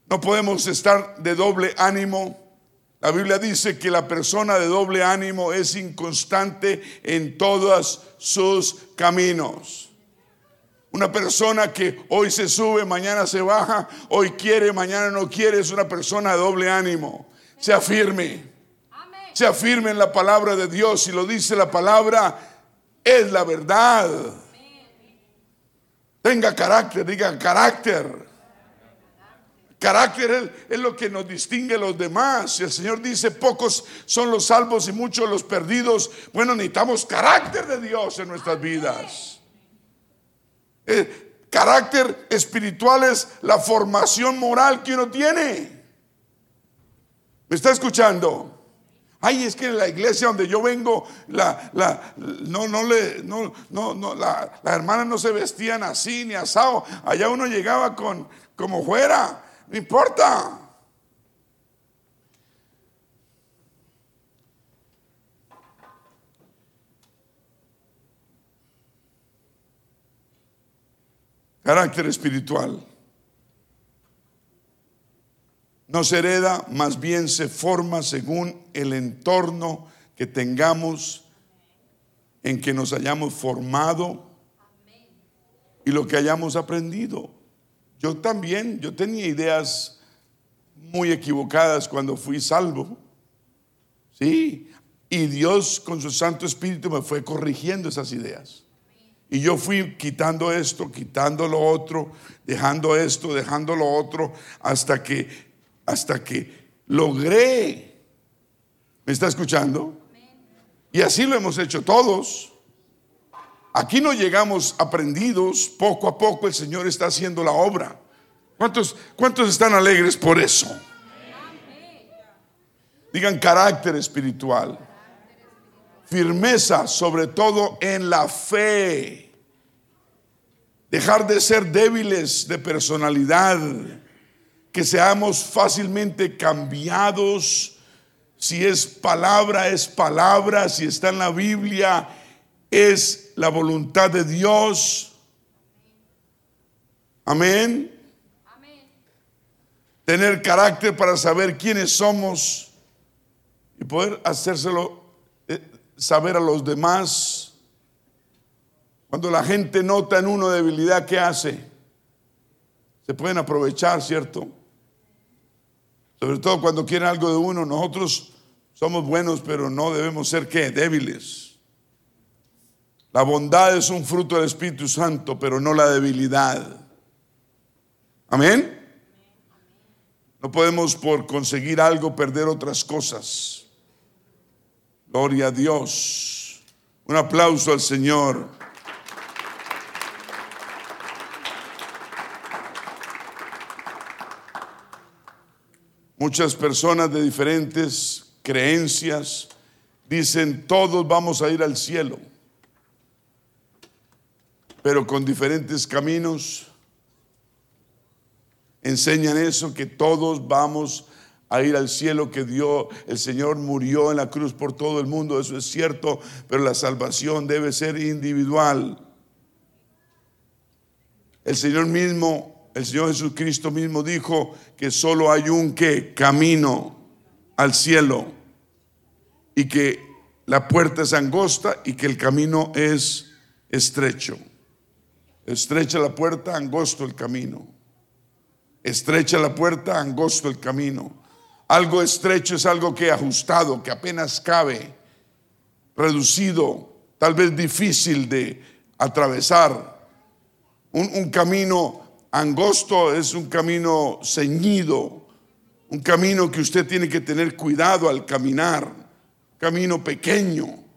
No podemos estar de doble ánimo. La Biblia dice que la persona de doble ánimo es inconstante en todos sus caminos. Una persona que hoy se sube, mañana se baja, hoy quiere, mañana no quiere, es una persona de doble ánimo. Sea firme. Sea firme en la palabra de Dios. Si lo dice la palabra, es la verdad. Tenga carácter, diga carácter. Carácter es, lo que nos distingue a los demás. El Señor dice, pocos son los salvos y muchos los perdidos. Bueno, necesitamos carácter de Dios en nuestras vidas. Eh, carácter espiritual es la formación moral que uno tiene. ¿Me está escuchando? Ay, es que en la iglesia donde yo vengo, la, la, no, no le, no, no, no, la, las hermanas no se vestían así ni asado. Allá uno llegaba con, como fuera. No importa. Carácter espiritual. No se hereda, más bien se forma según el entorno que tengamos, en que nos hayamos formado y lo que hayamos aprendido. Yo también, yo tenía ideas muy equivocadas cuando fui salvo. Sí, y Dios con su Santo Espíritu me fue corrigiendo esas ideas. Y yo fui quitando esto, quitando lo otro, dejando esto, dejando lo otro, hasta que, hasta que logré. ¿Me está escuchando? Y así lo hemos hecho todos. Aquí no llegamos aprendidos, poco a poco el Señor está haciendo la obra. ¿Cuántos, cuántos están alegres por eso? Digan carácter espiritual. Firmeza, sobre todo en la fe. Dejar de ser débiles de personalidad. Que seamos fácilmente cambiados. Si es palabra, es palabra. Si está en la Biblia, es la voluntad de Dios. Amén. Tener carácter para saber quiénes somos y poder hacérselo eh, saber a los demás. Cuando la gente nota en uno debilidad, ¿qué hace? Se pueden aprovechar, ¿cierto? Sobre todo cuando quieren algo de uno, nosotros somos buenos, pero no debemos ser qué? Débiles. La bondad es un fruto del Espíritu Santo, pero no la debilidad. Amén. No podemos por conseguir algo perder otras cosas. Gloria a Dios. Un aplauso al Señor. Muchas personas de diferentes creencias dicen, todos vamos a ir al cielo pero con diferentes caminos. Enseñan eso, que todos vamos a ir al cielo, que Dios, el Señor murió en la cruz por todo el mundo, eso es cierto, pero la salvación debe ser individual. El Señor mismo, el Señor Jesucristo mismo dijo que solo hay un que camino al cielo y que la puerta es angosta y que el camino es estrecho. Estrecha la puerta, angosto el camino. Estrecha la puerta, angosto el camino. Algo estrecho es algo que ajustado, que apenas cabe, reducido, tal vez difícil de atravesar. Un, un camino angosto es un camino ceñido, un camino que usted tiene que tener cuidado al caminar, camino pequeño.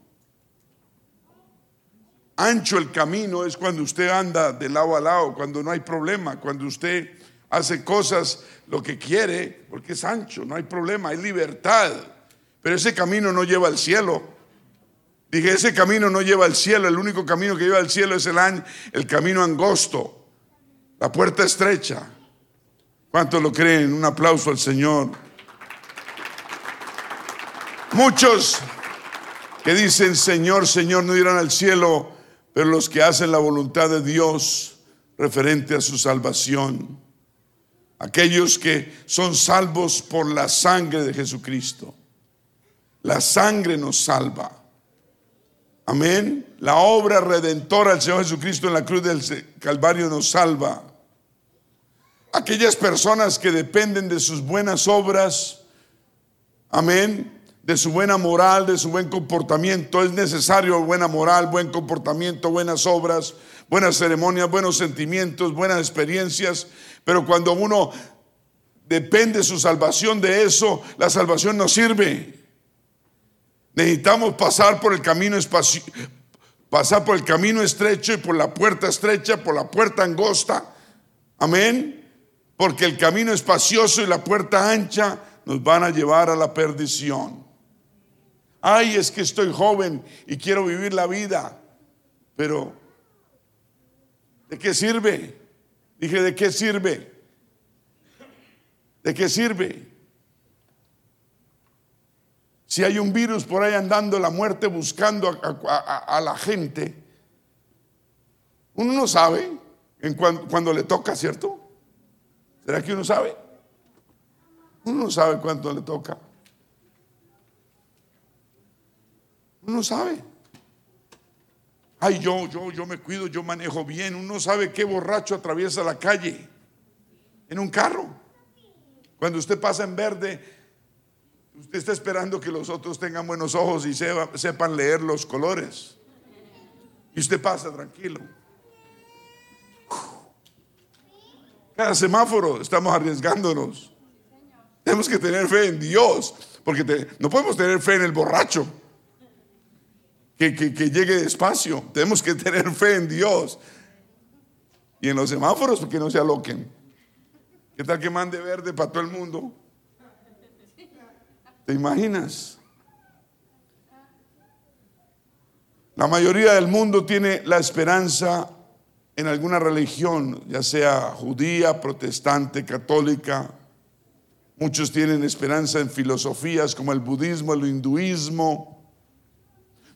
Ancho el camino es cuando usted anda de lado a lado, cuando no hay problema, cuando usted hace cosas lo que quiere, porque es ancho, no hay problema, hay libertad. Pero ese camino no lleva al cielo. Dije, ese camino no lleva al cielo, el único camino que lleva al cielo es el, el camino angosto, la puerta estrecha. ¿Cuántos lo creen? Un aplauso al Señor. Muchos que dicen, Señor, Señor, no irán al cielo pero los que hacen la voluntad de Dios referente a su salvación, aquellos que son salvos por la sangre de Jesucristo. La sangre nos salva. Amén. La obra redentora del Señor Jesucristo en la cruz del Calvario nos salva. Aquellas personas que dependen de sus buenas obras, amén, de su buena moral, de su buen comportamiento. Es necesario buena moral, buen comportamiento, buenas obras, buenas ceremonias, buenos sentimientos, buenas experiencias. Pero cuando uno depende su salvación de eso, la salvación no sirve. Necesitamos pasar por el camino espacio, pasar por el camino estrecho y por la puerta estrecha, por la puerta angosta. Amén. Porque el camino espacioso y la puerta ancha nos van a llevar a la perdición. Ay, es que estoy joven y quiero vivir la vida. Pero, ¿de qué sirve? Dije, ¿de qué sirve? ¿De qué sirve? Si hay un virus por ahí andando, la muerte buscando a, la gente, uno no sabe en cuando, le toca, ¿cierto? ¿Será que uno sabe? Uno no sabe cuánto le toca. Uno sabe. Ay, yo, yo, yo me cuido, yo manejo bien. Uno sabe qué borracho atraviesa la calle en un carro. Cuando usted pasa en verde, usted está esperando que los otros tengan buenos ojos y sepan leer los colores. Y usted pasa tranquilo. Cada semáforo estamos arriesgándonos. Tenemos que tener fe en Dios, porque no podemos tener fe en el borracho que, llegue despacio. Tenemos que tener fe en Dios. Y en los semáforos, porque no se aloquen. ¿Qué tal que mande verde para todo el mundo? ¿Te imaginas? La mayoría del mundo tiene la esperanza en alguna religión, ya sea judía, protestante, católica. Muchos tienen esperanza en filosofías como el budismo, el hinduismo.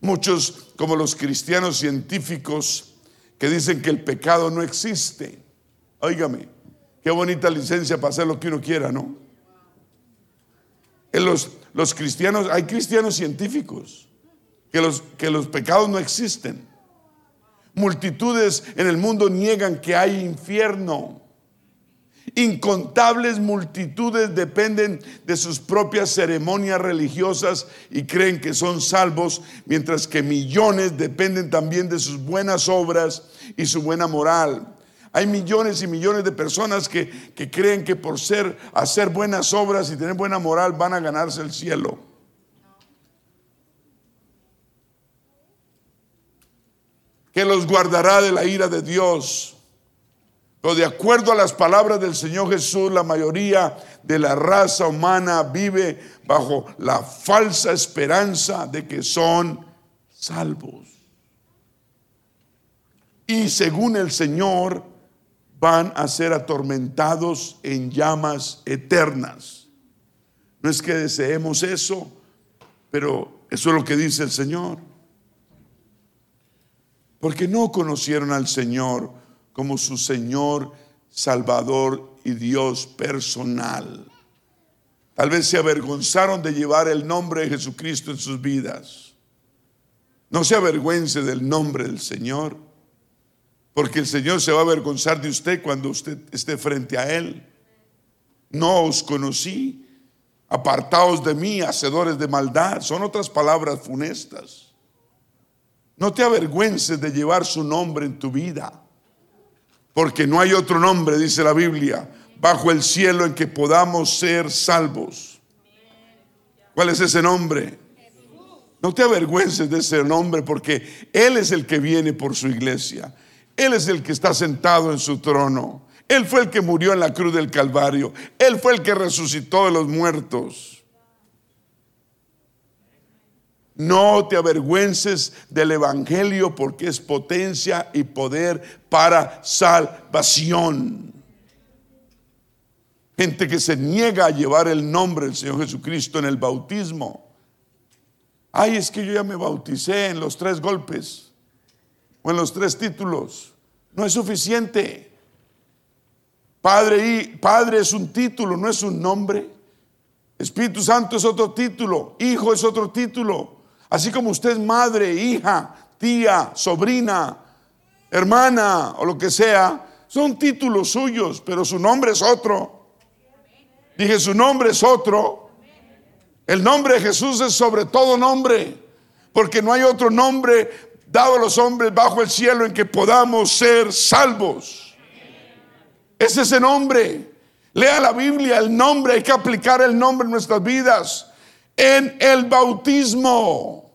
Muchos, como los cristianos científicos, que dicen que el pecado no existe. Óigame, qué bonita licencia para hacer lo que uno quiera, ¿no? En los, los cristianos, hay cristianos científicos que los, que los pecados no existen. Multitudes en el mundo niegan que hay infierno. Incontables multitudes dependen de sus propias ceremonias religiosas y creen que son salvos, mientras que millones dependen también de sus buenas obras y su buena moral. Hay millones y millones de personas que, que creen que por ser, hacer buenas obras y tener buena moral van a ganarse el cielo. que los guardará de la ira de Dios. Pero de acuerdo a las palabras del Señor Jesús, la mayoría de la raza humana vive bajo la falsa esperanza de que son salvos. Y según el Señor, van a ser atormentados en llamas eternas. No es que deseemos eso, pero eso es lo que dice el Señor porque no conocieron al Señor como su Señor, Salvador y Dios personal. Tal vez se avergonzaron de llevar el nombre de Jesucristo en sus vidas. No se avergüence del nombre del Señor, porque el Señor se va a avergonzar de usted cuando usted esté frente a Él. No os conocí, apartaos de mí, hacedores de maldad. Son otras palabras funestas. No te avergüences de llevar su nombre en tu vida, porque no hay otro nombre, dice la Biblia, bajo el cielo en que podamos ser salvos. ¿Cuál es ese nombre? No te avergüences de ese nombre, porque Él es el que viene por su iglesia. Él es el que está sentado en su trono. Él fue el que murió en la cruz del Calvario. Él fue el que resucitó de los muertos. No te avergüences del Evangelio porque es potencia y poder para salvación. Gente que se niega a llevar el nombre del Señor Jesucristo en el bautismo. Ay, es que yo ya me bauticé en los tres golpes o en los tres títulos. No es suficiente. Padre, y, padre es un título, no es un nombre. Espíritu Santo es otro título. Hijo es otro título. Así como usted es madre, hija, tía, sobrina, hermana o lo que sea, son títulos suyos, pero su nombre es otro. Dije, su nombre es otro. El nombre de Jesús es sobre todo nombre, porque no hay otro nombre dado a los hombres bajo el cielo en que podamos ser salvos. Es ese nombre. Lea la Biblia, el nombre, hay que aplicar el nombre en nuestras vidas en el bautismo,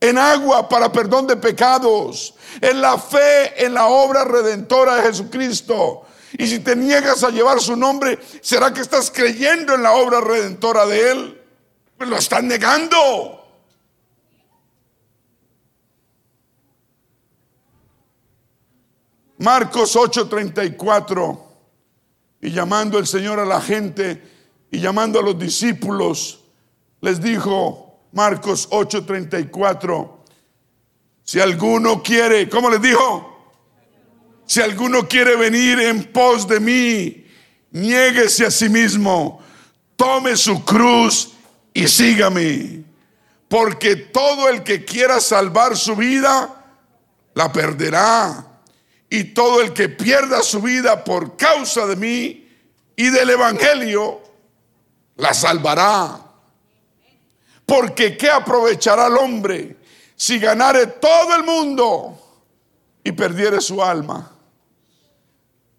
en agua para perdón de pecados, en la fe en la obra redentora de Jesucristo. Y si te niegas a llevar su nombre, ¿será que estás creyendo en la obra redentora de Él? Pues lo estás negando. Marcos 8:34, y llamando el Señor a la gente y llamando a los discípulos, les dijo Marcos 8:34, si alguno quiere, ¿cómo les dijo? Si alguno quiere venir en pos de mí, niéguese a sí mismo, tome su cruz y sígame. Porque todo el que quiera salvar su vida, la perderá. Y todo el que pierda su vida por causa de mí y del Evangelio, la salvará. Porque ¿qué aprovechará el hombre si ganare todo el mundo y perdiere su alma?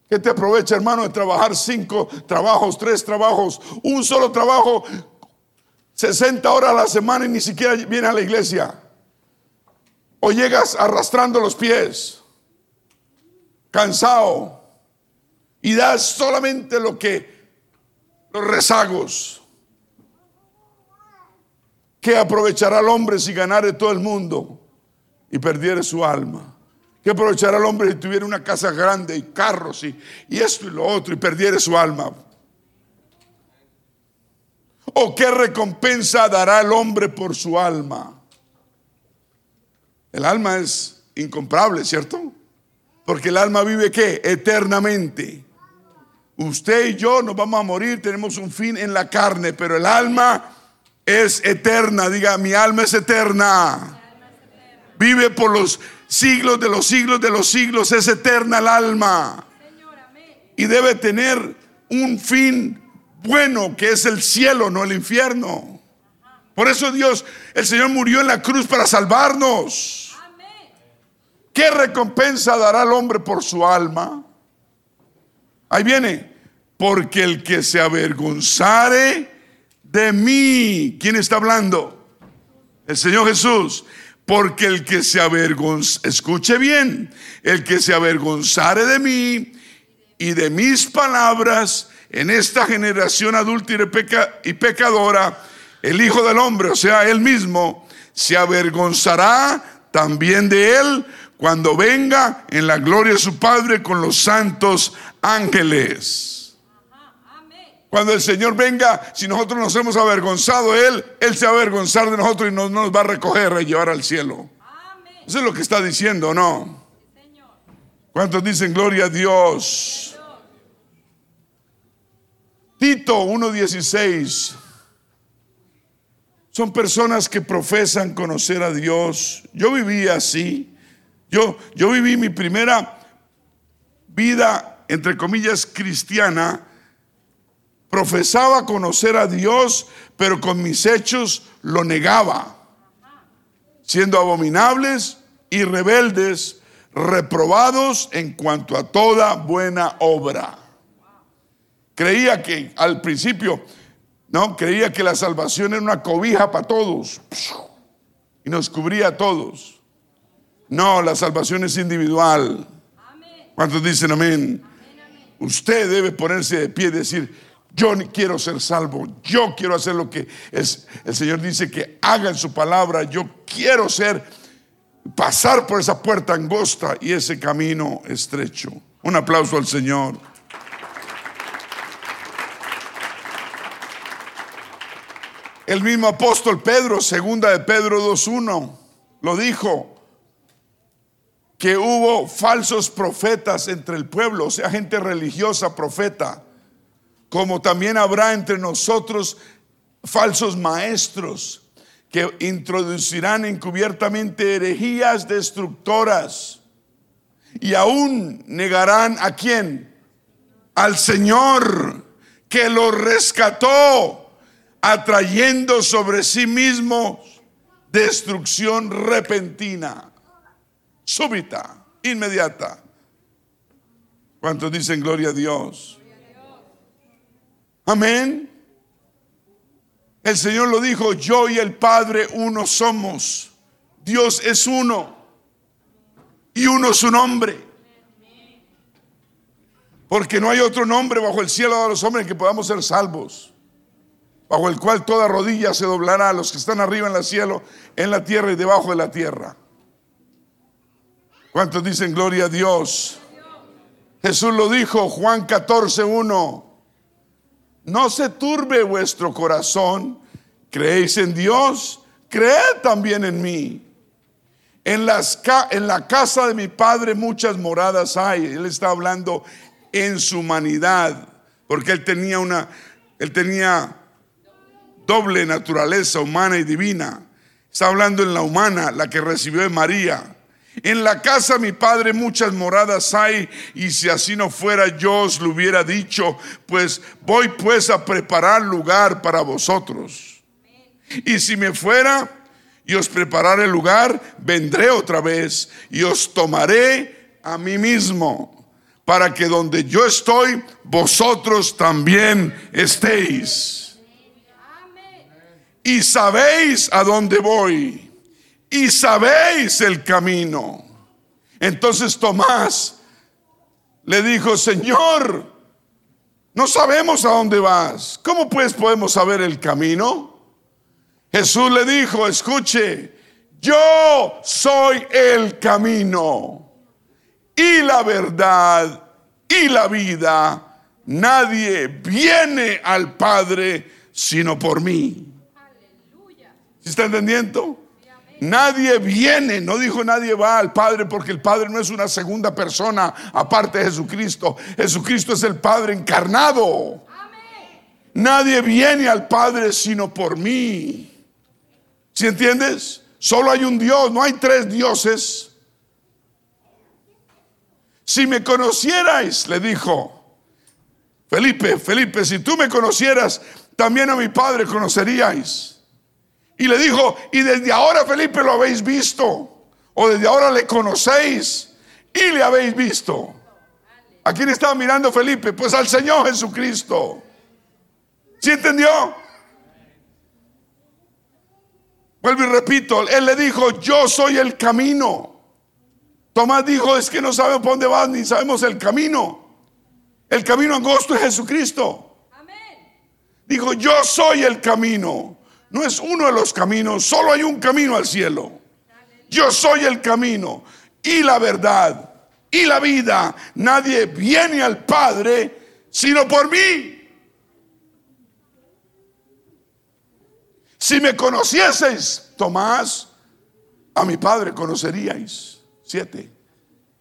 ¿Qué te aprovecha, hermano, de trabajar cinco trabajos, tres trabajos, un solo trabajo, 60 horas a la semana y ni siquiera viene a la iglesia? O llegas arrastrando los pies, cansado, y das solamente lo que, los rezagos. ¿Qué aprovechará el hombre si ganare todo el mundo y perdiere su alma? ¿Qué aprovechará el hombre si tuviera una casa grande y carros y, esto y lo otro y perdiere su alma? ¿O qué recompensa dará el hombre por su alma? El alma es incomparable, ¿cierto? Porque el alma vive qué? Eternamente. Usted y yo nos vamos a morir, tenemos un fin en la carne, pero el alma es eterna. Diga, mi alma es eterna. Vive por los siglos de los siglos de los siglos, es eterna el alma. Y debe tener un fin bueno, que es el cielo, no el infierno. Por eso Dios, el Señor murió en la cruz para salvarnos. ¿Qué recompensa dará el hombre por su alma? Ahí viene, porque el que se avergonzare de mí, ¿quién está hablando? El Señor Jesús. Porque el que se avergonza, escuche bien, el que se avergonzare de mí y de mis palabras en esta generación adulta y pecadora, el Hijo del Hombre, o sea, él mismo, se avergonzará también de él cuando venga en la gloria de su Padre con los santos ángeles. Cuando el Señor venga, si nosotros nos hemos avergonzado de Él, Él se va a avergonzar de nosotros y nos, nos va a recoger y llevar al cielo. Eso es lo que está diciendo, ¿no? ¿Cuántos dicen gloria a Dios? Tito 1.16. Son personas que profesan conocer a Dios. Yo viví así. Yo, yo viví mi primera vida, entre comillas, cristiana profesaba conocer a Dios, pero con mis hechos lo negaba, siendo abominables y rebeldes, reprobados en cuanto a toda buena obra. Creía que al principio, no, creía que la salvación era una cobija para todos y nos cubría a todos. No, la salvación es individual. ¿Cuántos dicen amén? Usted debe ponerse de pie y decir, yo quiero ser salvo. Yo quiero hacer lo que es, el Señor dice que haga en su palabra. Yo quiero ser, pasar por esa puerta angosta y ese camino estrecho. Un aplauso al Señor. El mismo apóstol Pedro, segunda de Pedro 2.1, lo dijo, que hubo falsos profetas entre el pueblo, o sea, gente religiosa, profeta como también habrá entre nosotros falsos maestros que introducirán encubiertamente herejías destructoras y aún negarán a quién? Al Señor que lo rescató, atrayendo sobre sí mismo destrucción repentina, súbita, inmediata. ¿Cuántos dicen gloria a Dios? Amén. El Señor lo dijo, yo y el Padre uno somos. Dios es uno. Y uno su nombre. Porque no hay otro nombre bajo el cielo de los hombres que podamos ser salvos. Bajo el cual toda rodilla se doblará a los que están arriba en el cielo, en la tierra y debajo de la tierra. ¿Cuántos dicen gloria a Dios? Jesús lo dijo, Juan 14, 1. No se turbe vuestro corazón. ¿Creéis en Dios? Creed también en mí. En, la casa de mi padre muchas moradas hay. Él está hablando en su humanidad, porque él tenía una, él tenía doble naturaleza humana y divina. Está hablando en la humana, la que recibió de María. En la casa de mi padre muchas moradas hay, y si así no fuera yo os lo hubiera dicho, pues voy pues a preparar lugar para vosotros. Y si me fuera y os prepararé lugar, vendré otra vez y os tomaré a mí mismo, para que donde yo estoy, vosotros también estéis. Y sabéis a dónde voy y sabéis el camino. Entonces Tomás le dijo, Señor, no sabemos a dónde vas. ¿Cómo pues podemos saber el camino? Jesús le dijo, escuche, yo soy el camino y la verdad y la vida. Nadie viene al Padre sino por mí. ¿Se está entendiendo? Nadie viene, no dijo nadie va al Padre porque el Padre no es una segunda persona aparte de Jesucristo. Jesucristo es el Padre encarnado. Nadie viene al Padre sino por mí. ¿Sí entiendes? Solo hay un Dios, no hay tres dioses. Si me conocierais, le dijo Felipe, Felipe, si tú me conocieras, también a mi Padre conoceríais. Y le dijo, y desde ahora Felipe lo habéis visto, o desde ahora le conocéis y le habéis visto. ¿A quién estaba mirando Felipe? Pues al Señor Jesucristo. ¿Sí entendió? Vuelvo y repito, él le dijo, yo soy el camino. Tomás dijo, es que no sabemos por dónde vas ni sabemos el camino. El camino angosto es Jesucristo. Dijo, yo soy el camino no es uno de los caminos, solo hay un camino al cielo. Yo soy el camino y la verdad y la vida. Nadie viene al Padre sino por mí. Si me conocieseis, Tomás, a mi Padre conoceríais. Siete.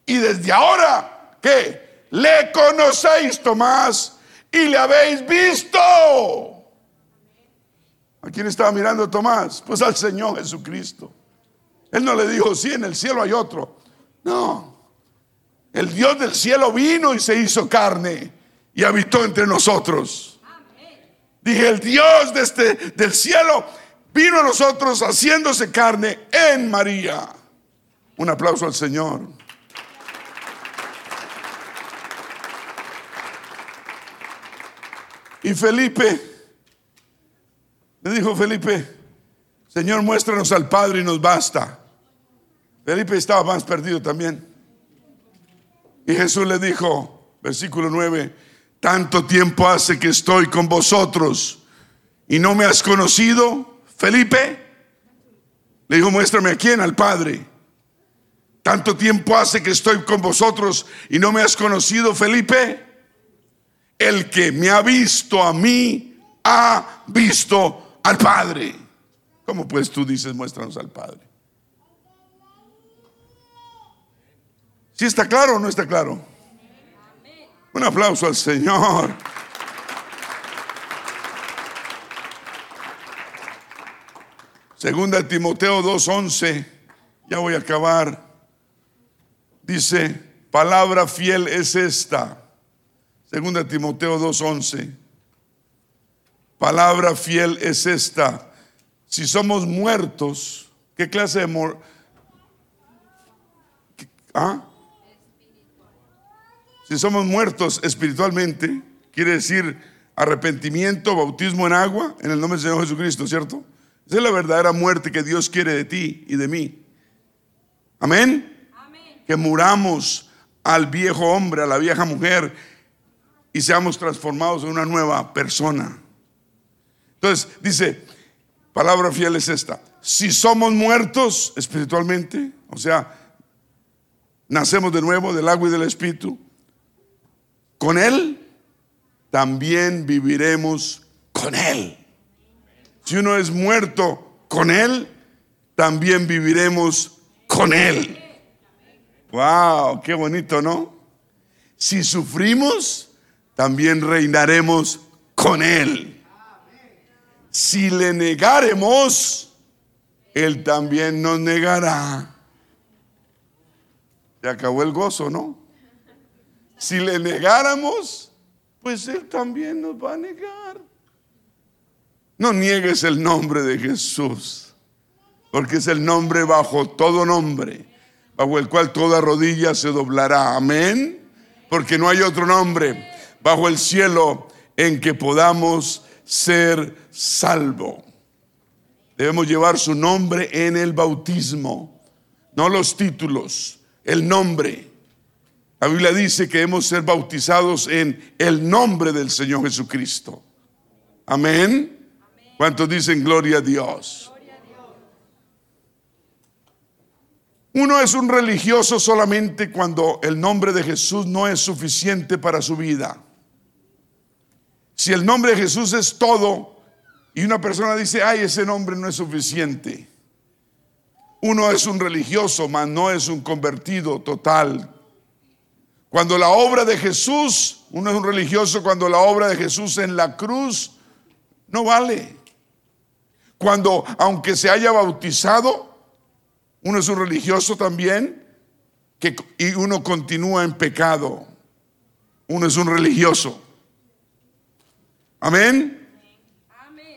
Y desde ahora, ¿qué? Le conocéis, Tomás, y le habéis visto. ¿A quién estaba mirando Tomás? Pues al Señor Jesucristo. Él no le dijo, sí, en el cielo hay otro. No. El Dios del cielo vino y se hizo carne y habitó entre nosotros. Dije, el Dios de este, del cielo vino a nosotros haciéndose carne en María. Un aplauso al Señor. Y Felipe le dijo Felipe, Señor, muéstranos al Padre y nos basta. Felipe estaba más perdido también. Y Jesús le dijo, versículo 9, tanto tiempo hace que estoy con vosotros y no me has conocido, Felipe. Le dijo, muéstrame a quién, al Padre. Tanto tiempo hace que estoy con vosotros y no me has conocido, Felipe. El que me ha visto a mí, ha visto al Padre. ¿Cómo pues tú dices, muéstranos al Padre? ¿Sí está claro o no está claro? Un aplauso al Señor. Segunda Timoteo 2:11, ya voy a acabar. Dice, palabra fiel es esta. Segunda Timoteo 2:11. Palabra fiel es esta. Si somos muertos, ¿qué clase de mor ¿Ah? Si somos muertos espiritualmente, quiere decir arrepentimiento, bautismo en agua, en el nombre del Señor Jesucristo, ¿cierto? Esa es la verdadera muerte que Dios quiere de ti y de mí. Amén. Amén. Que muramos al viejo hombre, a la vieja mujer y seamos transformados en una nueva persona. Entonces, dice, palabra fiel es esta. Si somos muertos espiritualmente, o sea, nacemos de nuevo del agua y del espíritu, con Él también viviremos con Él. Si uno es muerto con Él, también viviremos con Él. Wow, qué bonito, ¿no? Si sufrimos, también reinaremos con Él si le negaremos, Él también nos negará. Se acabó el gozo, ¿no? Si le negáramos, pues Él también nos va a negar. No niegues el nombre de Jesús, porque es el nombre bajo todo nombre, bajo el cual toda rodilla se doblará. Amén. Porque no hay otro nombre bajo el cielo en que podamos ser salvo. Debemos llevar su nombre en el bautismo, no los títulos, el nombre. La Biblia dice que debemos ser bautizados en el nombre del Señor Jesucristo. Amén. ¿Cuántos dicen gloria a Dios? Uno es un religioso solamente cuando el nombre de Jesús no es suficiente para su vida. Si el nombre de Jesús es todo y una persona dice, ay, ese nombre no es suficiente. Uno es un religioso, mas no es un convertido total. Cuando la obra de Jesús, uno es un religioso cuando la obra de Jesús en la cruz no vale. Cuando, aunque se haya bautizado, uno es un religioso también que, y uno continúa en pecado. Uno es un religioso. Amén.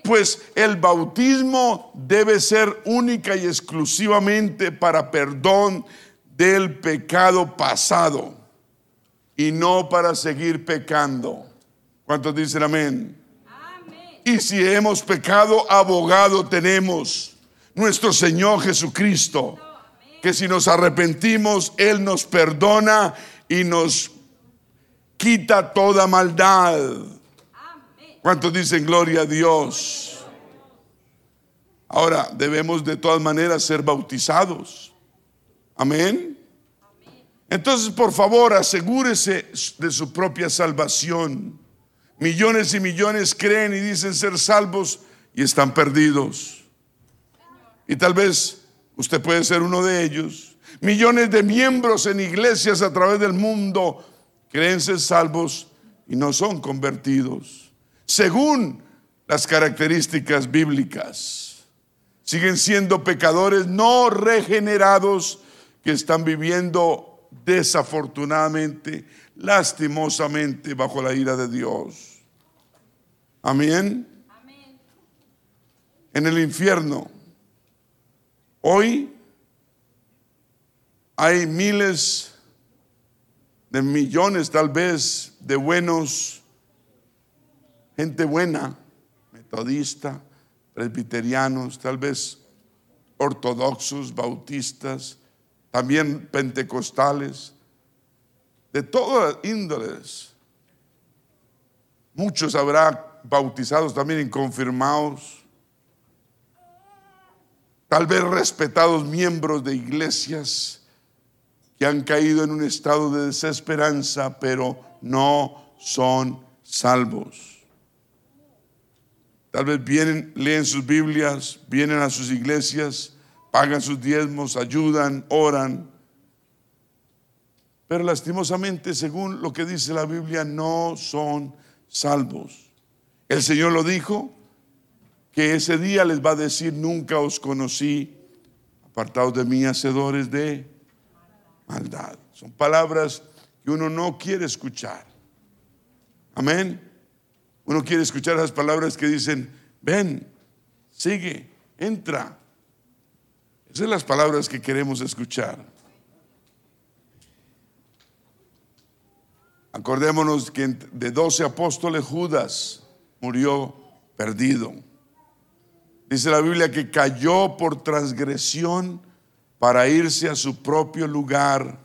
Pues el bautismo debe ser única y exclusivamente para perdón del pecado pasado y no para seguir pecando. ¿Cuántos dicen amén? amén? Y si hemos pecado, abogado tenemos nuestro Señor Jesucristo, que si nos arrepentimos, Él nos perdona y nos quita toda maldad. ¿Cuántos dicen gloria a Dios? Ahora debemos de todas maneras ser bautizados. Amén. Entonces, por favor, asegúrese de su propia salvación. Millones y millones creen y dicen ser salvos y están perdidos. Y tal vez usted puede ser uno de ellos. Millones de miembros en iglesias a través del mundo creen ser salvos y no son convertidos. Según las características bíblicas, siguen siendo pecadores no regenerados que están viviendo desafortunadamente, lastimosamente bajo la ira de Dios. Amén. En el infierno Hoy hay miles de millones tal vez de buenos, gente buena, metodista, presbiterianos, tal vez ortodoxos, bautistas, también pentecostales, de todas índoles. Muchos habrá bautizados también inconfirmados tal vez respetados miembros de iglesias que han caído en un estado de desesperanza, pero no son salvos. Tal vez vienen, leen sus Biblias, vienen a sus iglesias, pagan sus diezmos, ayudan, oran. Pero lastimosamente, según lo que dice la Biblia, no son salvos. El Señor lo dijo, que ese día les va a decir, nunca os conocí, apartados de mí, hacedores de maldad. Son palabras que uno no quiere escuchar. Amén. Uno quiere escuchar esas palabras que dicen, ven, sigue, entra. Esas son las palabras que queremos escuchar. Acordémonos que de doce apóstoles Judas murió perdido. Dice la Biblia que cayó por transgresión para irse a su propio lugar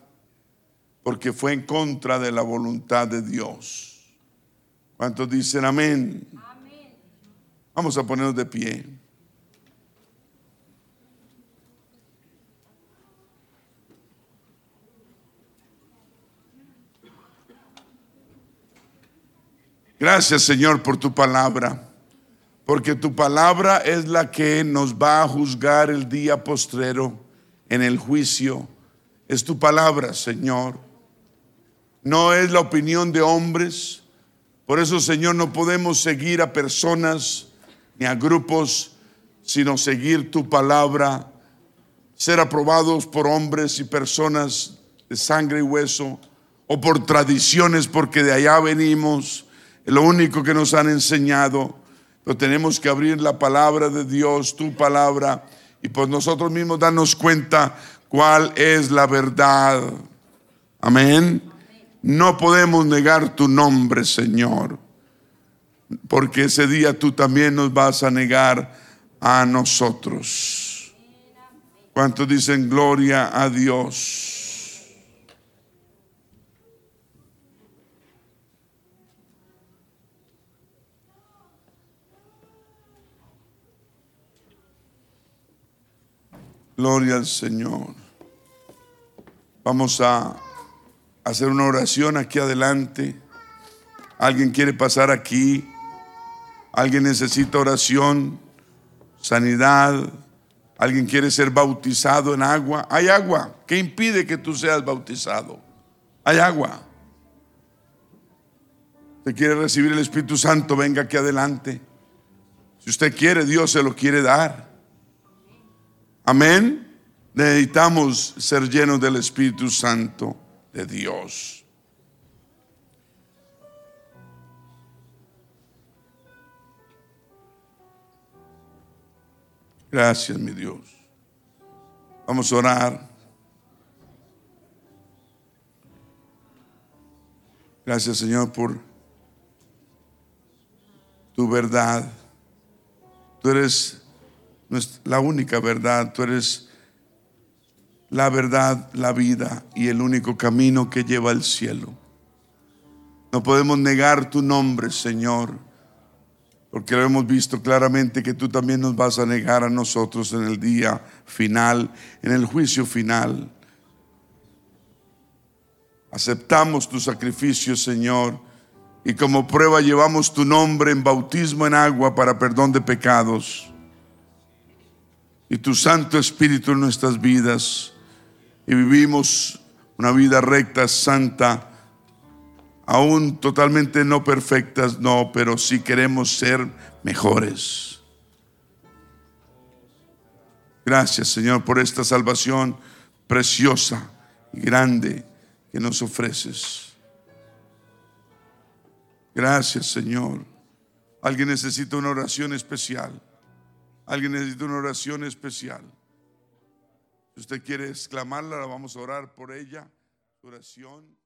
porque fue en contra de la voluntad de Dios. ¿Cuántos dicen amén? amén. Vamos a ponernos de pie. Gracias Señor por tu palabra porque tu palabra es la que nos va a juzgar el día postrero en el juicio. Es tu palabra, Señor. No es la opinión de hombres. Por eso, Señor, no podemos seguir a personas ni a grupos, sino seguir tu palabra, ser aprobados por hombres y personas de sangre y hueso o por tradiciones porque de allá venimos, es lo único que nos han enseñado, pero tenemos que abrir la palabra de Dios, tu palabra, y por nosotros mismos darnos cuenta cuál es la verdad. Amén. No podemos negar tu nombre, Señor, porque ese día tú también nos vas a negar a nosotros. ¿Cuántos dicen gloria a Dios? Gloria al Señor. Vamos a hacer una oración aquí adelante. ¿Alguien quiere pasar aquí? ¿Alguien necesita oración, sanidad? ¿Alguien quiere ser bautizado en agua? Hay agua. ¿Qué impide que tú seas bautizado? Hay agua. ¿Usted quiere recibir el Espíritu Santo? Venga aquí adelante. Si usted quiere, Dios se lo quiere dar. Amén. Necesitamos ser llenos del Espíritu Santo de Dios. Gracias, mi Dios. Vamos a orar. Gracias, Señor, por tu verdad. Tú eres la única verdad. Tú eres la verdad, la vida y el único camino que lleva al cielo. No podemos negar tu nombre, Señor, porque lo hemos visto claramente que tú también nos vas a negar a nosotros en el día final, en el juicio final. Aceptamos tu sacrificio, Señor, y como prueba llevamos tu nombre en bautismo en agua para perdón de pecados y tu Santo Espíritu en nuestras vidas y vivimos una vida recta, santa, aún totalmente no perfectas, no, pero sí queremos ser mejores. Gracias Señor por esta salvación preciosa y grande que nos ofreces. Gracias Señor. Alguien necesita una oración especial. Alguien necesita una oración especial. Si usted quiere exclamarla, la vamos a orar por ella. Oración.